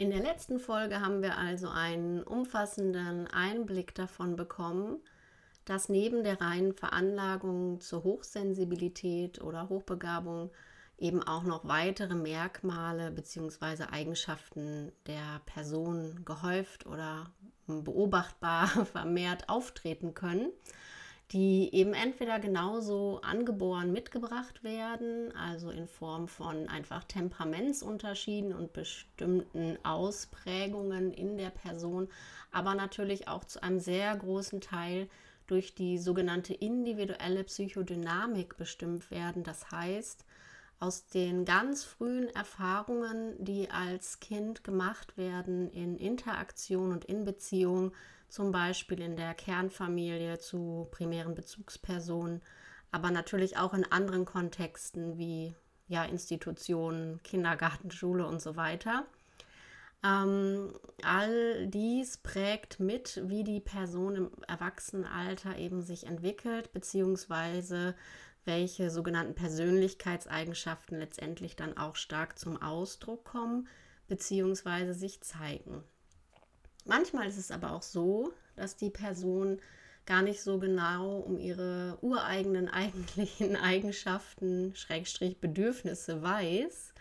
In der letzten Folge haben wir also einen umfassenden Einblick davon bekommen, dass neben der reinen Veranlagung zur Hochsensibilität oder Hochbegabung eben auch noch weitere Merkmale bzw. Eigenschaften der Person gehäuft oder beobachtbar vermehrt auftreten können die eben entweder genauso angeboren mitgebracht werden, also in Form von einfach Temperamentsunterschieden und bestimmten Ausprägungen in der Person, aber natürlich auch zu einem sehr großen Teil durch die sogenannte individuelle Psychodynamik bestimmt werden. Das heißt, aus den ganz frühen Erfahrungen, die als Kind gemacht werden in Interaktion und in Beziehung, zum Beispiel in der Kernfamilie zu primären Bezugspersonen, aber natürlich auch in anderen Kontexten wie ja, Institutionen, Kindergarten, Schule und so weiter. Ähm, all dies prägt mit, wie die Person im Erwachsenenalter eben sich entwickelt, beziehungsweise welche sogenannten Persönlichkeitseigenschaften letztendlich dann auch stark zum Ausdruck kommen, beziehungsweise sich zeigen. Manchmal ist es aber auch so, dass die Person gar nicht so genau um ihre ureigenen eigentlichen Eigenschaften, Schrägstrich Bedürfnisse weiß.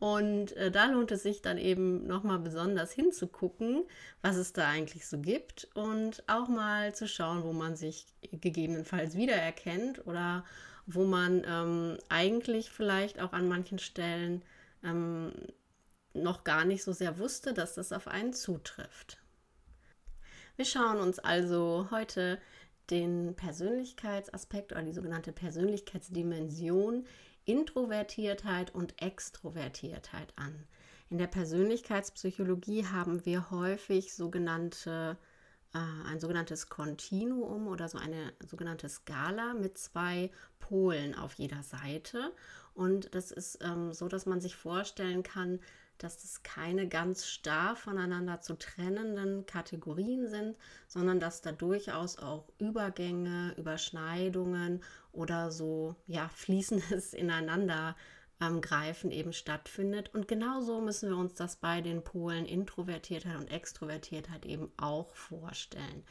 Und äh, da lohnt es sich dann eben nochmal besonders hinzugucken, was es da eigentlich so gibt und auch mal zu schauen, wo man sich gegebenenfalls wiedererkennt oder wo man ähm, eigentlich vielleicht auch an manchen Stellen ähm, noch gar nicht so sehr wusste, dass das auf einen zutrifft. Wir schauen uns also heute den Persönlichkeitsaspekt oder die sogenannte Persönlichkeitsdimension Introvertiertheit und Extrovertiertheit an. In der Persönlichkeitspsychologie haben wir häufig sogenannte, äh, ein sogenanntes Kontinuum oder so eine sogenannte Skala mit zwei Polen auf jeder Seite. Und das ist ähm, so, dass man sich vorstellen kann, dass es keine ganz starr voneinander zu trennenden Kategorien sind, sondern dass da durchaus auch Übergänge, Überschneidungen oder so ja fließendes ineinander ähm, greifen eben stattfindet. Und genauso müssen wir uns das bei den Polen Introvertiertheit und Extrovertiertheit eben auch vorstellen.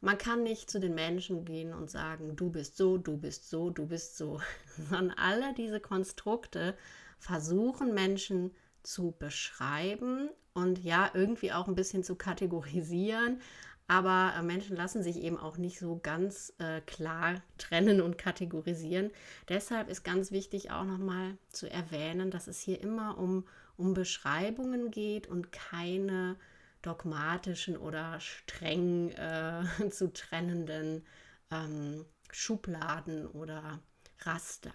Man kann nicht zu den Menschen gehen und sagen, du bist so, du bist so, du bist so, sondern alle diese Konstrukte versuchen Menschen zu beschreiben und ja, irgendwie auch ein bisschen zu kategorisieren. Aber äh, Menschen lassen sich eben auch nicht so ganz äh, klar trennen und kategorisieren. Deshalb ist ganz wichtig auch nochmal zu erwähnen, dass es hier immer um, um Beschreibungen geht und keine dogmatischen oder streng äh, zu trennenden ähm, Schubladen oder Raster.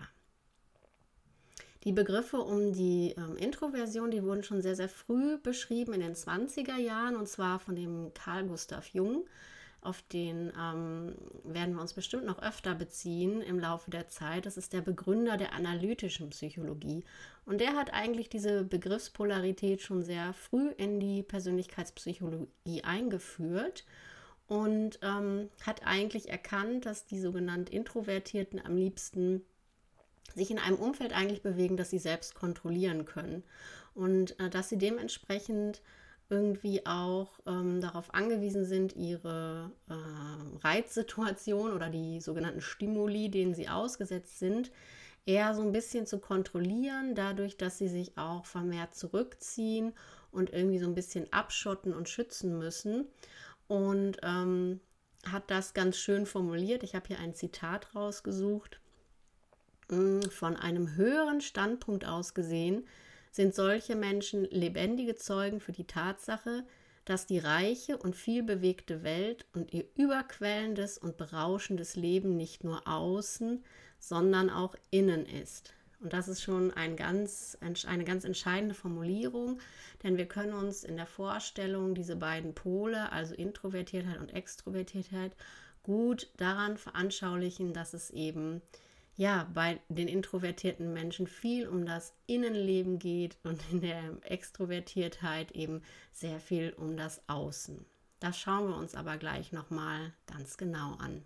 Die Begriffe um die ähm, Introversion, die wurden schon sehr, sehr früh beschrieben in den 20er Jahren und zwar von dem Carl Gustav Jung. Auf den ähm, werden wir uns bestimmt noch öfter beziehen im Laufe der Zeit. Das ist der Begründer der analytischen Psychologie. Und der hat eigentlich diese Begriffspolarität schon sehr früh in die Persönlichkeitspsychologie eingeführt und ähm, hat eigentlich erkannt, dass die sogenannten Introvertierten am liebsten sich in einem Umfeld eigentlich bewegen, das sie selbst kontrollieren können und äh, dass sie dementsprechend irgendwie auch ähm, darauf angewiesen sind, ihre äh, Reizsituation oder die sogenannten Stimuli, denen sie ausgesetzt sind, eher so ein bisschen zu kontrollieren, dadurch, dass sie sich auch vermehrt zurückziehen und irgendwie so ein bisschen abschotten und schützen müssen. Und ähm, hat das ganz schön formuliert. Ich habe hier ein Zitat rausgesucht. Von einem höheren Standpunkt aus gesehen sind solche Menschen lebendige Zeugen für die Tatsache, dass die reiche und vielbewegte Welt und ihr überquellendes und berauschendes Leben nicht nur außen, sondern auch innen ist. Und das ist schon ein ganz, eine ganz entscheidende Formulierung, denn wir können uns in der Vorstellung diese beiden Pole, also Introvertiertheit und Extrovertiertheit, gut daran veranschaulichen, dass es eben ja bei den introvertierten Menschen viel um das Innenleben geht und in der Extrovertiertheit eben sehr viel um das Außen. Das schauen wir uns aber gleich nochmal ganz genau an.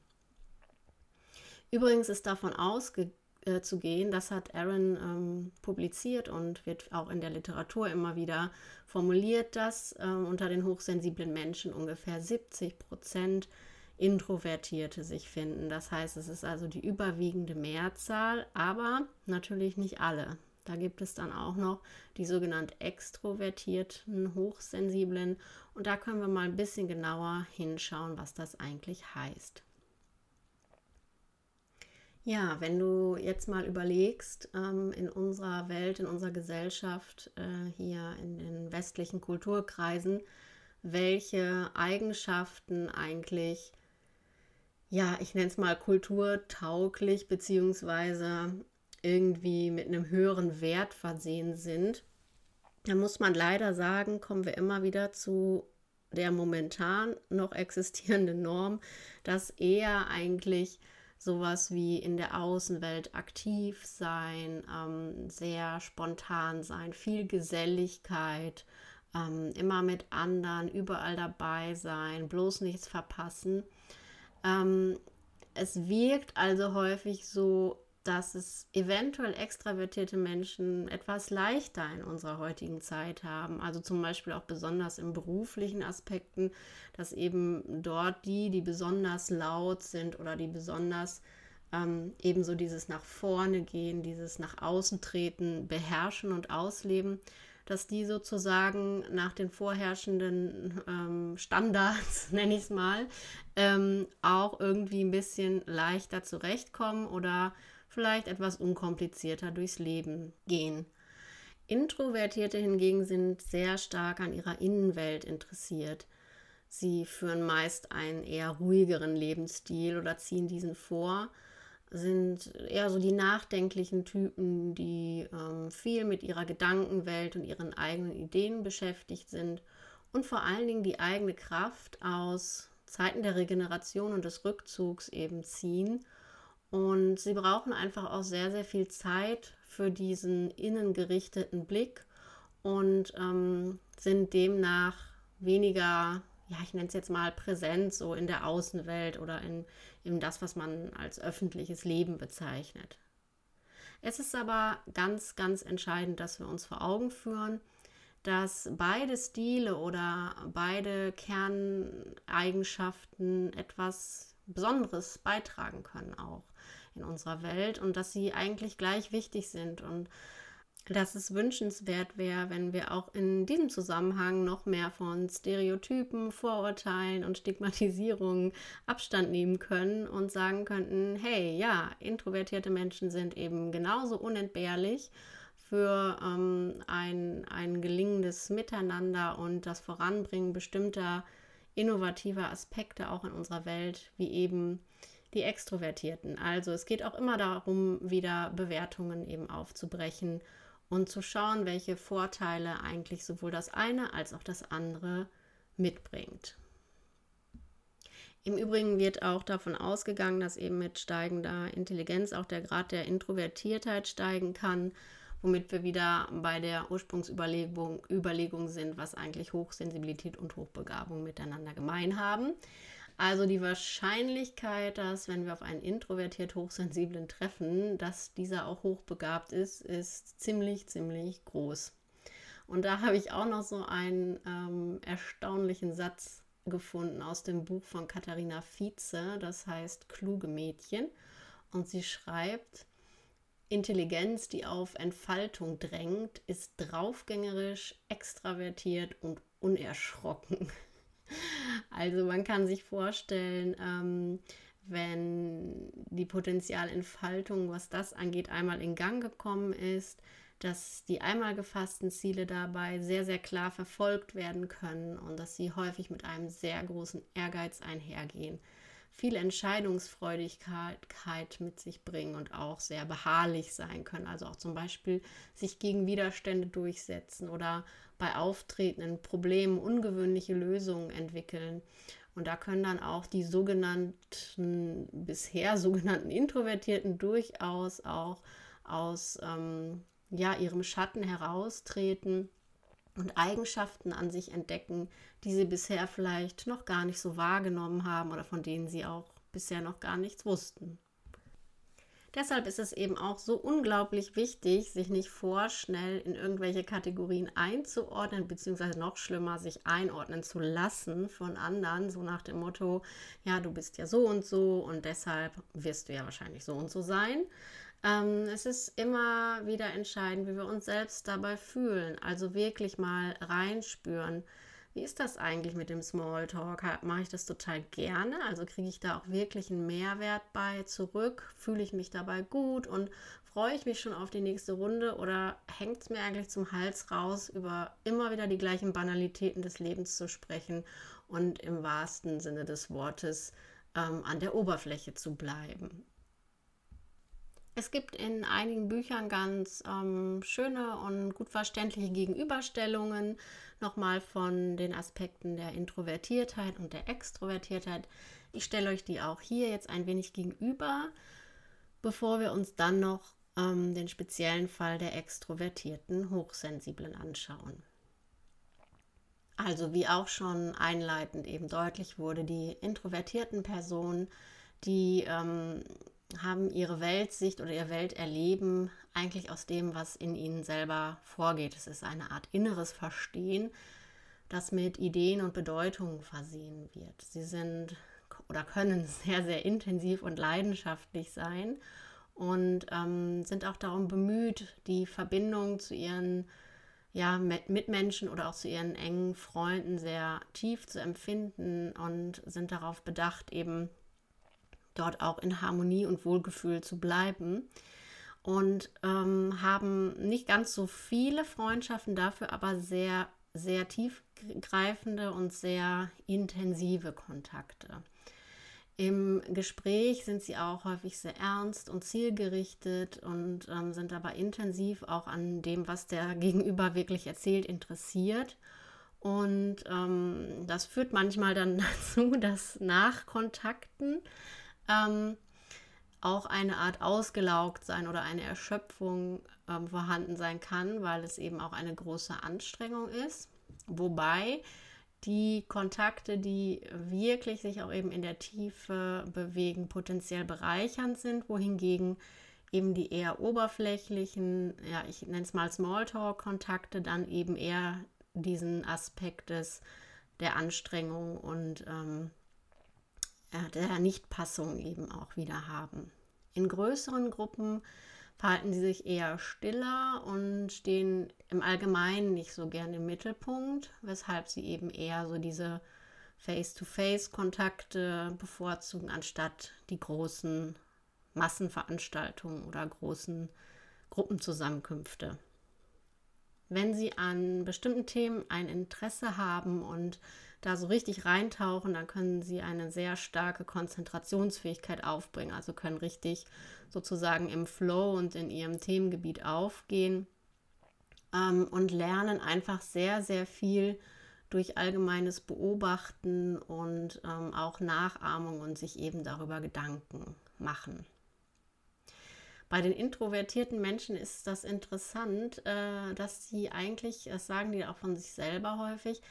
Übrigens ist davon auszugehen, das hat Aaron ähm, publiziert und wird auch in der Literatur immer wieder formuliert, dass äh, unter den hochsensiblen Menschen ungefähr 70 Prozent Introvertierte sich finden. Das heißt, es ist also die überwiegende Mehrzahl, aber natürlich nicht alle. Da gibt es dann auch noch die sogenannten extrovertierten Hochsensiblen und da können wir mal ein bisschen genauer hinschauen, was das eigentlich heißt. Ja, wenn du jetzt mal überlegst, ähm, in unserer Welt, in unserer Gesellschaft, äh, hier in den westlichen Kulturkreisen, welche Eigenschaften eigentlich, ja, ich nenne es mal kulturtauglich, beziehungsweise irgendwie mit einem höheren Wert versehen sind, dann muss man leider sagen, kommen wir immer wieder zu der momentan noch existierenden Norm, dass eher eigentlich sowas wie in der Außenwelt aktiv sein, ähm, sehr spontan sein, viel Geselligkeit, ähm, immer mit anderen, überall dabei sein, bloß nichts verpassen. Ähm, es wirkt also häufig so, dass es eventuell extravertierte Menschen etwas leichter in unserer heutigen Zeit haben. Also zum Beispiel auch besonders in beruflichen Aspekten, dass eben dort die, die besonders laut sind oder die besonders ähm, ebenso dieses nach vorne gehen, dieses nach außen treten, beherrschen und ausleben, dass die sozusagen nach den vorherrschenden ähm, Standards, nenne ich es mal, ähm, auch irgendwie ein bisschen leichter zurechtkommen oder vielleicht etwas unkomplizierter durchs Leben gehen. Introvertierte hingegen sind sehr stark an ihrer Innenwelt interessiert. Sie führen meist einen eher ruhigeren Lebensstil oder ziehen diesen vor, sind eher so die nachdenklichen Typen, die ähm, viel mit ihrer Gedankenwelt und ihren eigenen Ideen beschäftigt sind und vor allen Dingen die eigene Kraft aus Zeiten der Regeneration und des Rückzugs eben ziehen. Und sie brauchen einfach auch sehr, sehr viel Zeit für diesen innengerichteten Blick und ähm, sind demnach weniger, ja, ich nenne es jetzt mal präsent, so in der Außenwelt oder in, in das, was man als öffentliches Leben bezeichnet. Es ist aber ganz, ganz entscheidend, dass wir uns vor Augen führen, dass beide Stile oder beide Kerneigenschaften etwas Besonderes beitragen können auch in unserer Welt und dass sie eigentlich gleich wichtig sind und dass es wünschenswert wäre, wenn wir auch in diesem Zusammenhang noch mehr von Stereotypen, Vorurteilen und Stigmatisierungen Abstand nehmen können und sagen könnten, hey, ja, introvertierte Menschen sind eben genauso unentbehrlich für ähm, ein, ein gelingendes Miteinander und das Voranbringen bestimmter innovativer Aspekte auch in unserer Welt, wie eben die Extrovertierten. Also es geht auch immer darum, wieder Bewertungen eben aufzubrechen und zu schauen, welche Vorteile eigentlich sowohl das eine als auch das andere mitbringt. Im Übrigen wird auch davon ausgegangen, dass eben mit steigender Intelligenz auch der Grad der Introvertiertheit steigen kann, womit wir wieder bei der Ursprungsüberlegung Überlegung sind, was eigentlich Hochsensibilität und Hochbegabung miteinander gemein haben. Also die Wahrscheinlichkeit, dass wenn wir auf einen introvertiert Hochsensiblen treffen, dass dieser auch hochbegabt ist, ist ziemlich, ziemlich groß. Und da habe ich auch noch so einen ähm, erstaunlichen Satz gefunden aus dem Buch von Katharina Vize, das heißt Kluge Mädchen. Und sie schreibt, Intelligenz, die auf Entfaltung drängt, ist draufgängerisch, extravertiert und unerschrocken. Also man kann sich vorstellen, ähm, wenn die Potenzialentfaltung, was das angeht, einmal in Gang gekommen ist, dass die einmal gefassten Ziele dabei sehr, sehr klar verfolgt werden können und dass sie häufig mit einem sehr großen Ehrgeiz einhergehen. Viel Entscheidungsfreudigkeit mit sich bringen und auch sehr beharrlich sein können. Also auch zum Beispiel sich gegen Widerstände durchsetzen oder bei auftretenden Problemen ungewöhnliche Lösungen entwickeln. Und da können dann auch die sogenannten, bisher sogenannten Introvertierten durchaus auch aus ähm, ja, ihrem Schatten heraustreten und Eigenschaften an sich entdecken, die sie bisher vielleicht noch gar nicht so wahrgenommen haben oder von denen sie auch bisher noch gar nichts wussten. Deshalb ist es eben auch so unglaublich wichtig, sich nicht vorschnell in irgendwelche Kategorien einzuordnen, beziehungsweise noch schlimmer, sich einordnen zu lassen von anderen, so nach dem Motto, ja, du bist ja so und so und deshalb wirst du ja wahrscheinlich so und so sein. Ähm, es ist immer wieder entscheidend, wie wir uns selbst dabei fühlen. Also wirklich mal reinspüren. Wie ist das eigentlich mit dem Smalltalk? Mache ich das total gerne? Also kriege ich da auch wirklich einen Mehrwert bei zurück? Fühle ich mich dabei gut und freue ich mich schon auf die nächste Runde oder hängt es mir eigentlich zum Hals raus, über immer wieder die gleichen Banalitäten des Lebens zu sprechen und im wahrsten Sinne des Wortes ähm, an der Oberfläche zu bleiben? Es gibt in einigen Büchern ganz ähm, schöne und gut verständliche Gegenüberstellungen nochmal von den Aspekten der Introvertiertheit und der Extrovertiertheit. Ich stelle euch die auch hier jetzt ein wenig gegenüber, bevor wir uns dann noch ähm, den speziellen Fall der extrovertierten Hochsensiblen anschauen. Also wie auch schon einleitend eben deutlich wurde, die introvertierten Personen, die ähm, haben ihre Weltsicht oder ihr Welterleben eigentlich aus dem, was in ihnen selber vorgeht. Es ist eine Art inneres Verstehen, das mit Ideen und Bedeutungen versehen wird. Sie sind oder können sehr, sehr intensiv und leidenschaftlich sein und ähm, sind auch darum bemüht, die Verbindung zu ihren ja, Mitmenschen oder auch zu ihren engen Freunden sehr tief zu empfinden und sind darauf bedacht, eben dort auch in Harmonie und Wohlgefühl zu bleiben. Und ähm, haben nicht ganz so viele Freundschaften, dafür aber sehr, sehr tiefgreifende und sehr intensive Kontakte. Im Gespräch sind sie auch häufig sehr ernst und zielgerichtet und ähm, sind aber intensiv auch an dem, was der Gegenüber wirklich erzählt, interessiert. Und ähm, das führt manchmal dann dazu, dass nach Kontakten ähm, auch eine Art ausgelaugt sein oder eine Erschöpfung ähm, vorhanden sein kann, weil es eben auch eine große Anstrengung ist. Wobei die Kontakte, die wirklich sich auch eben in der Tiefe bewegen, potenziell bereichernd sind, wohingegen eben die eher oberflächlichen, ja, ich nenne es mal Smalltalk-Kontakte, dann eben eher diesen Aspekt des, der Anstrengung und ähm, der Nichtpassung eben auch wieder haben. In größeren Gruppen verhalten sie sich eher stiller und stehen im Allgemeinen nicht so gern im Mittelpunkt, weshalb sie eben eher so diese Face-to-Face-Kontakte bevorzugen, anstatt die großen Massenveranstaltungen oder großen Gruppenzusammenkünfte. Wenn Sie an bestimmten Themen ein Interesse haben und da so richtig reintauchen, dann können sie eine sehr starke Konzentrationsfähigkeit aufbringen, also können richtig sozusagen im Flow und in ihrem Themengebiet aufgehen ähm, und lernen einfach sehr, sehr viel durch allgemeines Beobachten und ähm, auch Nachahmung und sich eben darüber Gedanken machen. Bei den introvertierten Menschen ist das interessant, äh, dass sie eigentlich, das sagen die auch von sich selber häufig,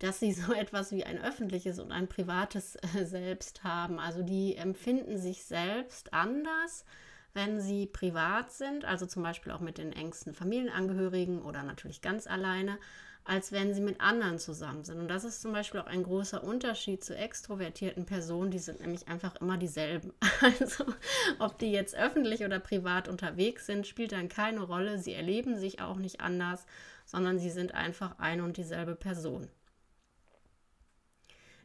dass sie so etwas wie ein öffentliches und ein privates äh, Selbst haben. Also die empfinden sich selbst anders, wenn sie privat sind, also zum Beispiel auch mit den engsten Familienangehörigen oder natürlich ganz alleine, als wenn sie mit anderen zusammen sind. Und das ist zum Beispiel auch ein großer Unterschied zu extrovertierten Personen, die sind nämlich einfach immer dieselben. Also ob die jetzt öffentlich oder privat unterwegs sind, spielt dann keine Rolle. Sie erleben sich auch nicht anders, sondern sie sind einfach eine und dieselbe Person.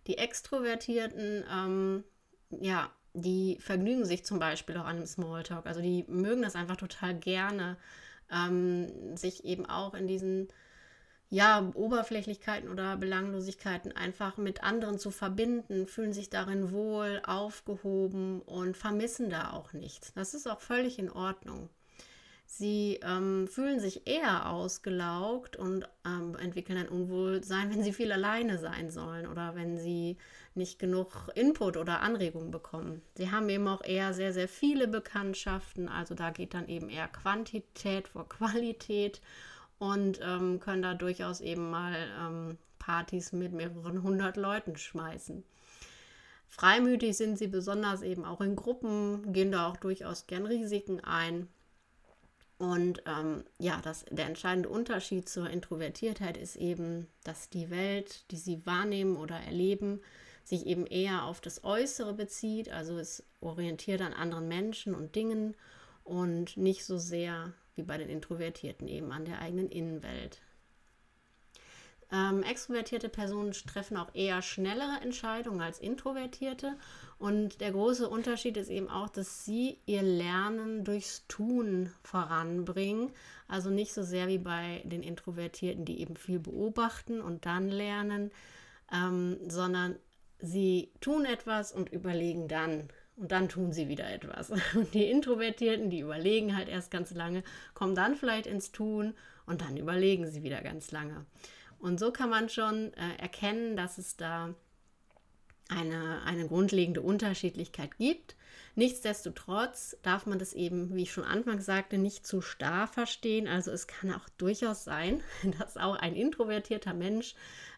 Die Extrovertierten, ähm, ja, die vergnügen sich zum Beispiel auch an einem Smalltalk. Also die mögen das einfach total gerne, ähm, sich eben auch in diesen ja, Oberflächlichkeiten oder Belanglosigkeiten einfach mit anderen zu verbinden, fühlen sich darin wohl, aufgehoben und vermissen da auch nichts. Das ist auch völlig in Ordnung. Sie ähm, fühlen sich eher ausgelaugt und ähm, entwickeln ein Unwohlsein, wenn sie viel alleine sein sollen oder wenn sie nicht genug Input oder Anregung bekommen. Sie haben eben auch eher sehr, sehr viele Bekanntschaften, also da geht dann eben eher Quantität vor Qualität und ähm, können da durchaus eben mal ähm, Partys mit mehreren hundert Leuten schmeißen. Freimütig sind sie besonders eben auch in Gruppen, gehen da auch durchaus gern Risiken ein. Und ähm, ja, das, der entscheidende Unterschied zur Introvertiertheit ist eben, dass die Welt, die sie wahrnehmen oder erleben, sich eben eher auf das Äußere bezieht. Also es orientiert an anderen Menschen und Dingen und nicht so sehr wie bei den Introvertierten eben an der eigenen Innenwelt. Ähm, extrovertierte Personen treffen auch eher schnellere Entscheidungen als introvertierte. Und der große Unterschied ist eben auch, dass sie ihr Lernen durchs Tun voranbringen. Also nicht so sehr wie bei den Introvertierten, die eben viel beobachten und dann lernen, ähm, sondern sie tun etwas und überlegen dann. Und dann tun sie wieder etwas. Und die Introvertierten, die überlegen halt erst ganz lange, kommen dann vielleicht ins Tun und dann überlegen sie wieder ganz lange. Und so kann man schon äh, erkennen, dass es da eine, eine grundlegende Unterschiedlichkeit gibt. Nichtsdestotrotz darf man das eben, wie ich schon anfangs sagte, nicht zu starr verstehen. Also es kann auch durchaus sein, dass auch ein introvertierter Mensch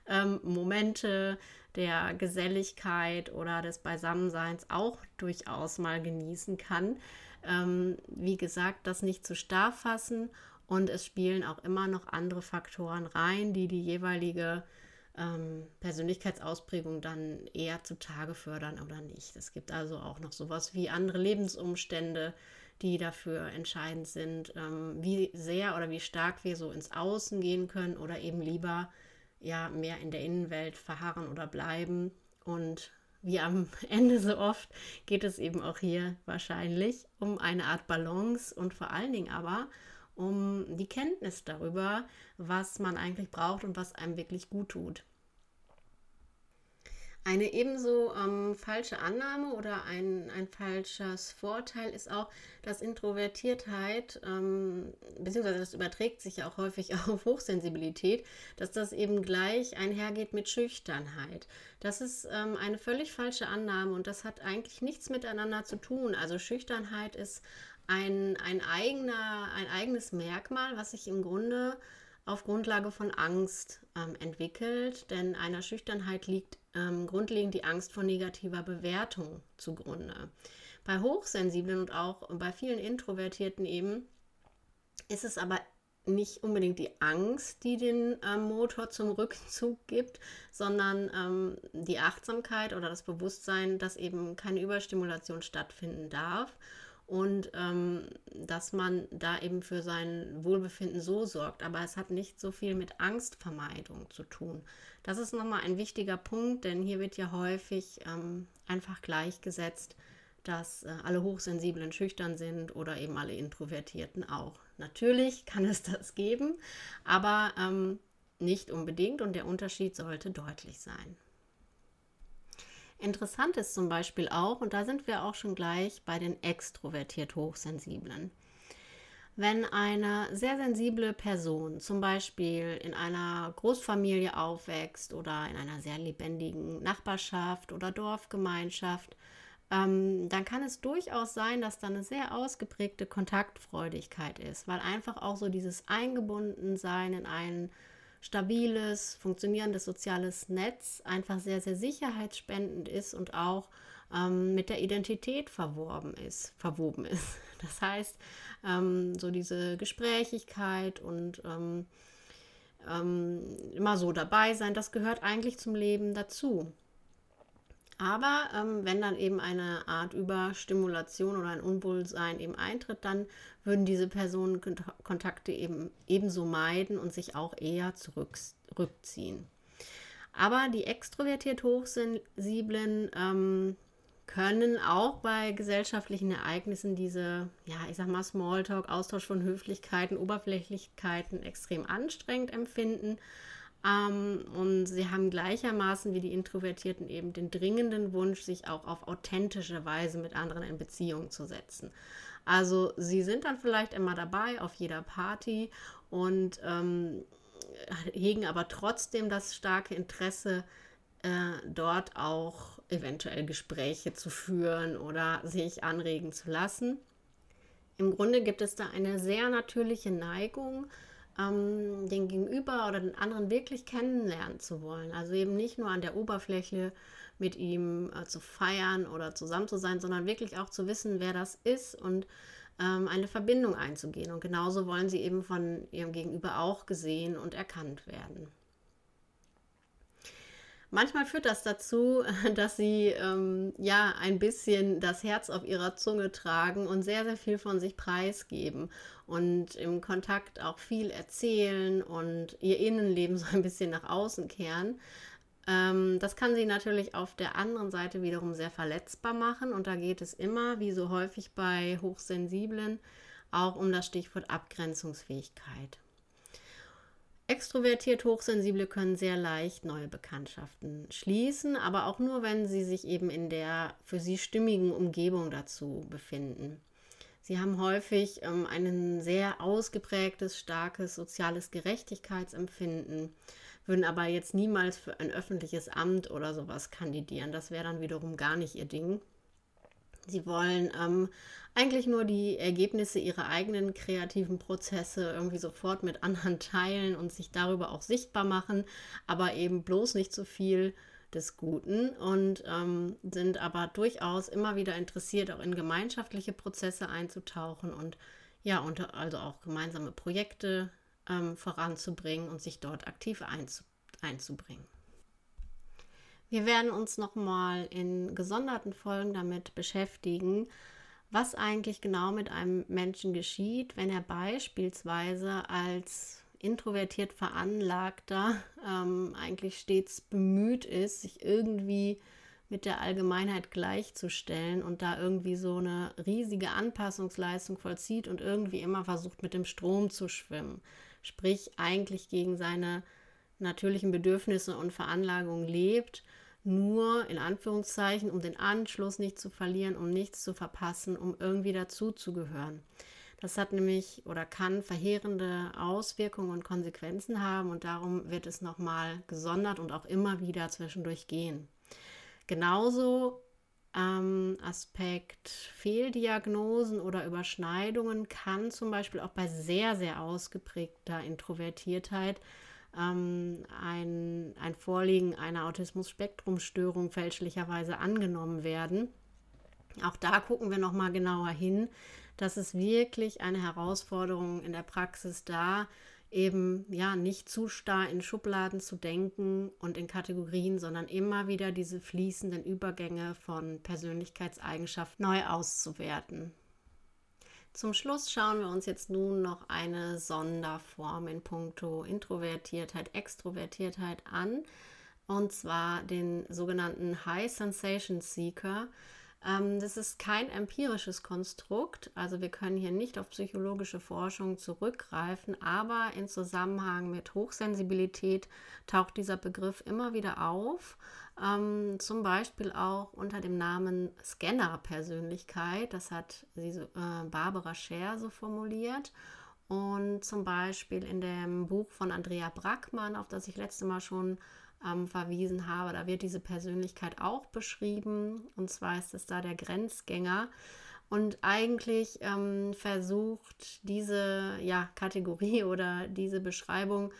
ähm, Momente der Geselligkeit oder des Beisammenseins auch durchaus mal genießen kann. Ähm, wie gesagt, das nicht zu starr fassen und es spielen auch immer noch andere Faktoren rein, die die jeweilige ähm, Persönlichkeitsausprägung dann eher zutage fördern oder nicht. Es gibt also auch noch sowas wie andere Lebensumstände, die dafür entscheidend sind, ähm, wie sehr oder wie stark wir so ins Außen gehen können oder eben lieber ja mehr in der Innenwelt verharren oder bleiben. Und wie am Ende so oft geht es eben auch hier wahrscheinlich um eine Art Balance und vor allen Dingen aber um die Kenntnis darüber, was man eigentlich braucht und was einem wirklich gut tut. Eine ebenso ähm, falsche Annahme oder ein, ein falsches Vorteil ist auch, dass Introvertiertheit, ähm, beziehungsweise das überträgt sich ja auch häufig auf Hochsensibilität, dass das eben gleich einhergeht mit Schüchternheit. Das ist ähm, eine völlig falsche Annahme und das hat eigentlich nichts miteinander zu tun. Also Schüchternheit ist ein, ein, eigener, ein eigenes Merkmal, was sich im Grunde auf Grundlage von Angst ähm, entwickelt, denn einer Schüchternheit liegt ähm, grundlegend die Angst vor negativer Bewertung zugrunde. Bei Hochsensiblen und auch bei vielen Introvertierten eben ist es aber nicht unbedingt die Angst, die den ähm, Motor zum Rückzug gibt, sondern ähm, die Achtsamkeit oder das Bewusstsein, dass eben keine Überstimulation stattfinden darf und ähm, dass man da eben für sein Wohlbefinden so sorgt. Aber es hat nicht so viel mit Angstvermeidung zu tun. Das ist nochmal ein wichtiger Punkt, denn hier wird ja häufig ähm, einfach gleichgesetzt, dass äh, alle Hochsensiblen schüchtern sind oder eben alle Introvertierten auch. Natürlich kann es das geben, aber ähm, nicht unbedingt und der Unterschied sollte deutlich sein. Interessant ist zum Beispiel auch, und da sind wir auch schon gleich bei den extrovertiert Hochsensiblen. Wenn eine sehr sensible Person zum Beispiel in einer Großfamilie aufwächst oder in einer sehr lebendigen Nachbarschaft oder Dorfgemeinschaft, ähm, dann kann es durchaus sein, dass da eine sehr ausgeprägte Kontaktfreudigkeit ist, weil einfach auch so dieses Eingebundensein in einen stabiles, funktionierendes soziales Netz einfach sehr, sehr sicherheitsspendend ist und auch ähm, mit der Identität verworben ist, verwoben ist. Das heißt, ähm, so diese Gesprächigkeit und ähm, ähm immer so dabei sein, das gehört eigentlich zum Leben dazu. Aber ähm, wenn dann eben eine Art Überstimulation oder ein Unwohlsein eben eintritt, dann würden diese Personen Kontakte eben ebenso meiden und sich auch eher zurückziehen. Aber die extrovertiert Hochsensiblen ähm, können auch bei gesellschaftlichen Ereignissen diese, ja, ich sag mal, Smalltalk, Austausch von Höflichkeiten, Oberflächlichkeiten extrem anstrengend empfinden. Ähm, und sie haben gleichermaßen wie die Introvertierten eben den dringenden Wunsch, sich auch auf authentische Weise mit anderen in Beziehung zu setzen. Also sie sind dann vielleicht immer dabei auf jeder Party und ähm, hegen aber trotzdem das starke Interesse, äh, dort auch eventuell Gespräche zu führen oder sich anregen zu lassen. Im Grunde gibt es da eine sehr natürliche Neigung, ähm, den Gegenüber oder den anderen wirklich kennenlernen zu wollen. Also eben nicht nur an der Oberfläche mit ihm äh, zu feiern oder zusammen zu sein, sondern wirklich auch zu wissen, wer das ist und ähm, eine Verbindung einzugehen. Und genauso wollen sie eben von ihrem Gegenüber auch gesehen und erkannt werden. Manchmal führt das dazu, dass sie ähm, ja ein bisschen das Herz auf ihrer Zunge tragen und sehr, sehr viel von sich preisgeben und im Kontakt auch viel erzählen und ihr Innenleben so ein bisschen nach außen kehren. Ähm, das kann sie natürlich auf der anderen Seite wiederum sehr verletzbar machen und da geht es immer, wie so häufig bei Hochsensiblen, auch um das Stichwort Abgrenzungsfähigkeit. Extrovertiert Hochsensible können sehr leicht neue Bekanntschaften schließen, aber auch nur, wenn sie sich eben in der für sie stimmigen Umgebung dazu befinden. Sie haben häufig ähm, ein sehr ausgeprägtes, starkes soziales Gerechtigkeitsempfinden, würden aber jetzt niemals für ein öffentliches Amt oder sowas kandidieren. Das wäre dann wiederum gar nicht ihr Ding. Sie wollen ähm, eigentlich nur die Ergebnisse ihrer eigenen kreativen Prozesse irgendwie sofort mit anderen teilen und sich darüber auch sichtbar machen, aber eben bloß nicht zu viel des Guten und ähm, sind aber durchaus immer wieder interessiert, auch in gemeinschaftliche Prozesse einzutauchen und ja, und also auch gemeinsame Projekte ähm, voranzubringen und sich dort aktiv einzu einzubringen. Wir werden uns nochmal in gesonderten Folgen damit beschäftigen, was eigentlich genau mit einem Menschen geschieht, wenn er beispielsweise als introvertiert veranlagter ähm, eigentlich stets bemüht ist, sich irgendwie mit der Allgemeinheit gleichzustellen und da irgendwie so eine riesige Anpassungsleistung vollzieht und irgendwie immer versucht, mit dem Strom zu schwimmen. Sprich, eigentlich gegen seine natürlichen Bedürfnisse und Veranlagungen lebt nur in Anführungszeichen, um den Anschluss nicht zu verlieren, um nichts zu verpassen, um irgendwie dazuzugehören. Das hat nämlich oder kann verheerende Auswirkungen und Konsequenzen haben und darum wird es nochmal gesondert und auch immer wieder zwischendurch gehen. Genauso ähm, Aspekt Fehldiagnosen oder Überschneidungen kann zum Beispiel auch bei sehr, sehr ausgeprägter Introvertiertheit ähm, ein, ein Vorliegen einer Autismus-Spektrum-Störung fälschlicherweise angenommen werden. Auch da gucken wir nochmal genauer hin. Das ist wirklich eine Herausforderung in der Praxis da, eben ja nicht zu starr in Schubladen zu denken und in Kategorien, sondern immer wieder diese fließenden Übergänge von Persönlichkeitseigenschaften neu auszuwerten. Zum Schluss schauen wir uns jetzt nun noch eine Sonderform in puncto Introvertiertheit, Extrovertiertheit an, und zwar den sogenannten High Sensation Seeker. Ähm, das ist kein empirisches Konstrukt, also wir können hier nicht auf psychologische Forschung zurückgreifen, aber in Zusammenhang mit Hochsensibilität taucht dieser Begriff immer wieder auf, ähm, zum Beispiel auch unter dem Namen Scanner-Persönlichkeit, das hat äh, Barbara Scher so formuliert. Und zum Beispiel in dem Buch von Andrea Brackmann, auf das ich letzte Mal schon ähm, verwiesen habe. Da wird diese Persönlichkeit auch beschrieben. Und zwar ist es da der Grenzgänger. Und eigentlich ähm, versucht diese ja, Kategorie oder diese Beschreibung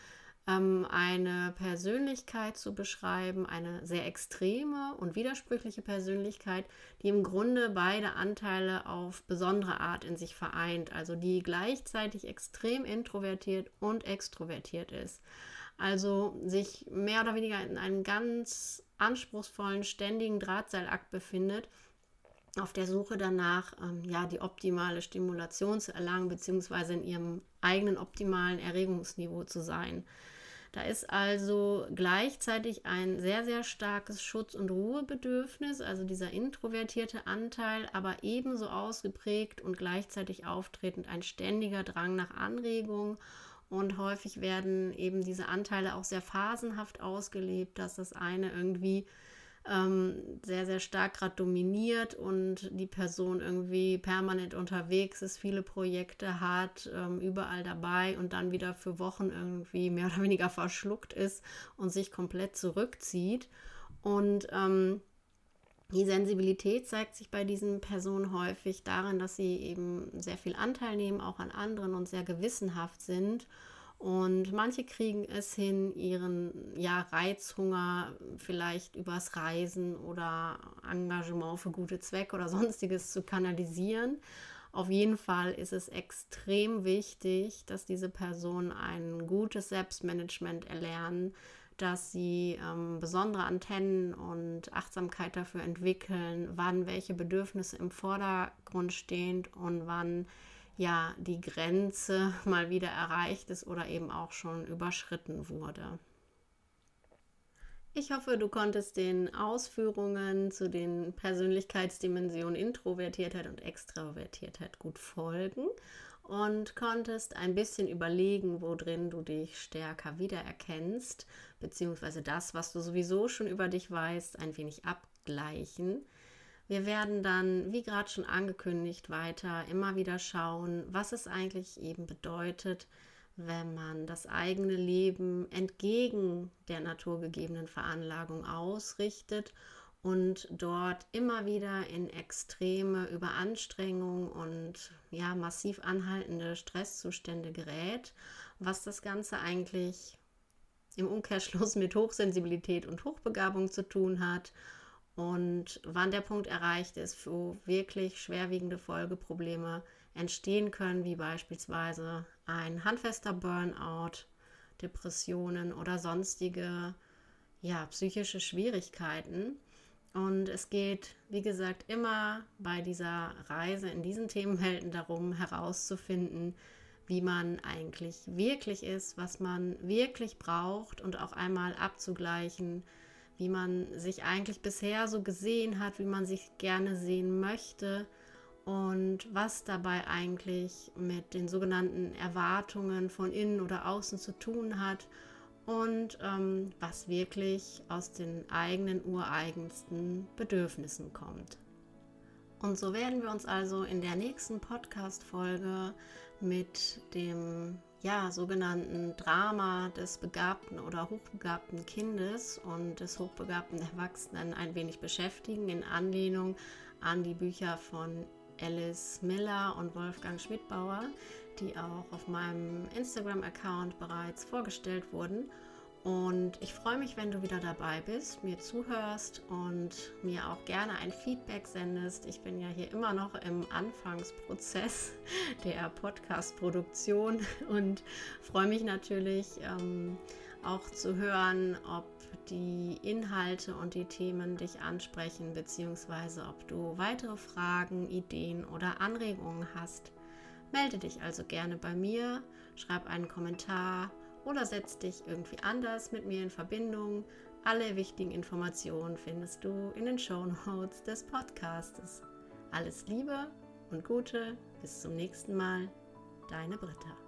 ähm, eine Persönlichkeit zu beschreiben, eine sehr extreme und widersprüchliche Persönlichkeit, die im Grunde beide Anteile auf besondere Art in sich vereint, also die gleichzeitig extrem introvertiert und extrovertiert ist. Also sich mehr oder weniger in einem ganz anspruchsvollen, ständigen Drahtseilakt befindet, auf der Suche danach, ähm, ja, die optimale Stimulation zu erlangen, beziehungsweise in ihrem eigenen optimalen Erregungsniveau zu sein. Da ist also gleichzeitig ein sehr, sehr starkes Schutz- und Ruhebedürfnis, also dieser introvertierte Anteil, aber ebenso ausgeprägt und gleichzeitig auftretend ein ständiger Drang nach Anregung. Und häufig werden eben diese Anteile auch sehr phasenhaft ausgelebt, dass das eine irgendwie ähm, sehr, sehr stark gerade dominiert und die Person irgendwie permanent unterwegs ist, viele Projekte hat, ähm, überall dabei und dann wieder für Wochen irgendwie mehr oder weniger verschluckt ist und sich komplett zurückzieht. Und ähm, die Sensibilität zeigt sich bei diesen Personen häufig darin, dass sie eben sehr viel Anteil nehmen, auch an anderen und sehr gewissenhaft sind und manche kriegen es hin, ihren ja, Reizhunger vielleicht übers Reisen oder Engagement für gute Zwecke oder sonstiges zu kanalisieren. Auf jeden Fall ist es extrem wichtig, dass diese Personen ein gutes Selbstmanagement erlernen, dass sie ähm, besondere Antennen und Achtsamkeit dafür entwickeln, wann welche Bedürfnisse im Vordergrund stehen und wann ja die Grenze mal wieder erreicht ist oder eben auch schon überschritten wurde. Ich hoffe, du konntest den Ausführungen zu den Persönlichkeitsdimensionen Introvertiertheit und Extrovertiertheit gut folgen und konntest ein bisschen überlegen, worin du dich stärker wiedererkennst, beziehungsweise das, was du sowieso schon über dich weißt, ein wenig abgleichen. Wir werden dann, wie gerade schon angekündigt, weiter immer wieder schauen, was es eigentlich eben bedeutet, wenn man das eigene Leben entgegen der naturgegebenen Veranlagung ausrichtet und dort immer wieder in extreme Überanstrengung und ja massiv anhaltende Stresszustände gerät, was das Ganze eigentlich im Umkehrschluss mit Hochsensibilität und Hochbegabung zu tun hat und wann der Punkt erreicht ist, wo wirklich schwerwiegende Folgeprobleme entstehen können, wie beispielsweise ein handfester Burnout, Depressionen oder sonstige ja, psychische Schwierigkeiten. Und es geht, wie gesagt, immer bei dieser Reise in diesen Themenwelten darum, herauszufinden, wie man eigentlich wirklich ist, was man wirklich braucht und auch einmal abzugleichen, wie man sich eigentlich bisher so gesehen hat, wie man sich gerne sehen möchte und was dabei eigentlich mit den sogenannten Erwartungen von innen oder außen zu tun hat und ähm, was wirklich aus den eigenen ureigensten Bedürfnissen kommt. Und so werden wir uns also in der nächsten Podcast-Folge mit dem ja, sogenannten Drama des begabten oder hochbegabten Kindes und des hochbegabten Erwachsenen ein wenig beschäftigen, in Anlehnung an die Bücher von Alice Miller und Wolfgang Schmidbauer, die auch auf meinem Instagram-Account bereits vorgestellt wurden. Und ich freue mich, wenn du wieder dabei bist, mir zuhörst und mir auch gerne ein Feedback sendest. Ich bin ja hier immer noch im Anfangsprozess der Podcast-Produktion und freue mich natürlich ähm, auch zu hören, ob die Inhalte und die Themen dich ansprechen, beziehungsweise ob du weitere Fragen, Ideen oder Anregungen hast. Melde dich also gerne bei mir, schreib einen Kommentar oder setz dich irgendwie anders mit mir in Verbindung. Alle wichtigen Informationen findest du in den Show Notes des Podcastes. Alles Liebe und Gute, bis zum nächsten Mal, deine Britta.